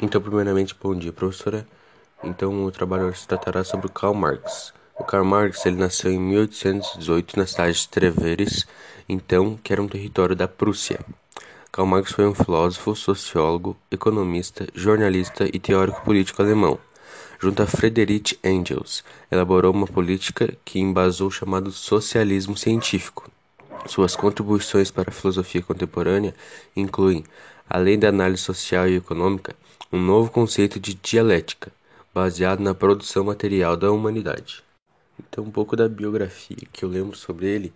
Então, primeiramente, bom dia, professora. Então, o trabalho se tratará sobre o Karl Marx. O Karl Marx ele nasceu em 1818 na cidade de Treveres, então, que era um território da Prússia. Karl Marx foi um filósofo, sociólogo, economista, jornalista e teórico político alemão. Junto a Friedrich Engels, elaborou uma política que embasou o chamado socialismo científico. Suas contribuições para a filosofia contemporânea incluem, além da análise social e econômica, um novo conceito de dialética, baseado na produção material da humanidade. Então, um pouco da biografia que eu lembro sobre ele,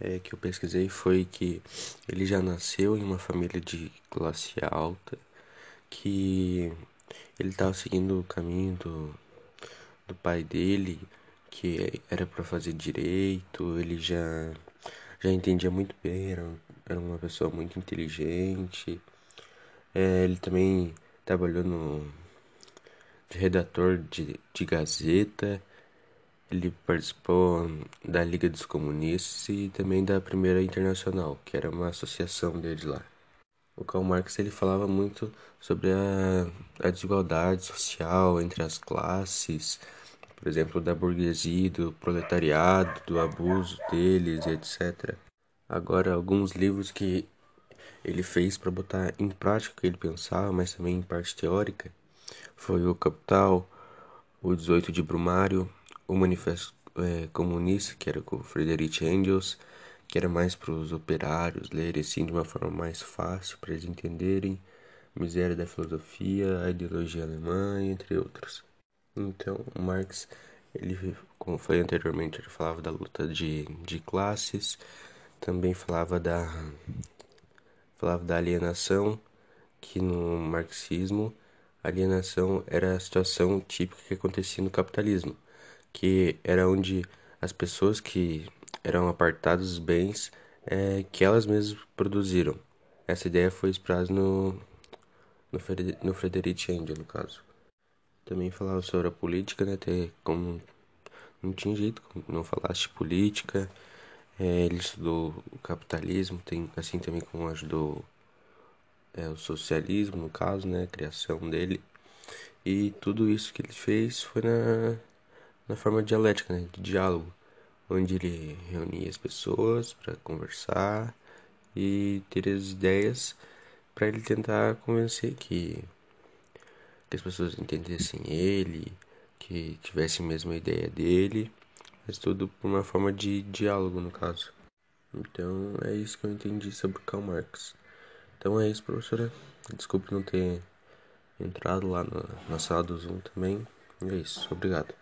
é, que eu pesquisei, foi que ele já nasceu em uma família de classe alta, que ele estava seguindo o caminho do, do pai dele, que era para fazer direito, ele já, já entendia muito bem, era, era uma pessoa muito inteligente. É, ele também trabalhou no de redator de, de Gazeta. Ele participou da Liga dos Comunistas e também da Primeira Internacional, que era uma associação dele lá. O Karl Marx ele falava muito sobre a, a desigualdade social entre as classes, por exemplo, da burguesia, do proletariado, do abuso deles, etc. Agora, alguns livros que ele fez para botar em prática o que ele pensava, mas também em parte teórica, foi o Capital, o 18 de Brumário, o Manifesto é, Comunista, que era com Friedrich Engels, que era mais para os operários lerem assim de uma forma mais fácil para eles entenderem, Miséria da Filosofia, a Ideologia Alemã, entre outros. Então, Marx, ele, como foi anteriormente, ele falava da luta de, de classes, também falava da falava da alienação, que no marxismo alienação era a situação típica que acontecia no capitalismo, que era onde as pessoas que eram apartadas dos bens é, que elas mesmas produziram. Essa ideia foi expressa no, no, no Frederic Engels, no caso. Também falava sobre a política, né, ter como não tinha jeito, não falasse política, é, ele estudou o capitalismo, tem, assim também como ajudou é, o socialismo, no caso, né, a criação dele. E tudo isso que ele fez foi na, na forma dialética, né, de diálogo, onde ele reunia as pessoas para conversar e ter as ideias para ele tentar convencer que, que as pessoas entendessem ele, que tivessem a mesma ideia dele mas tudo por uma forma de diálogo, no caso. Então é isso que eu entendi sobre Karl Marx. Então é isso, professora. Desculpe não ter entrado lá na, na sala do Zoom também. E é isso. Obrigado.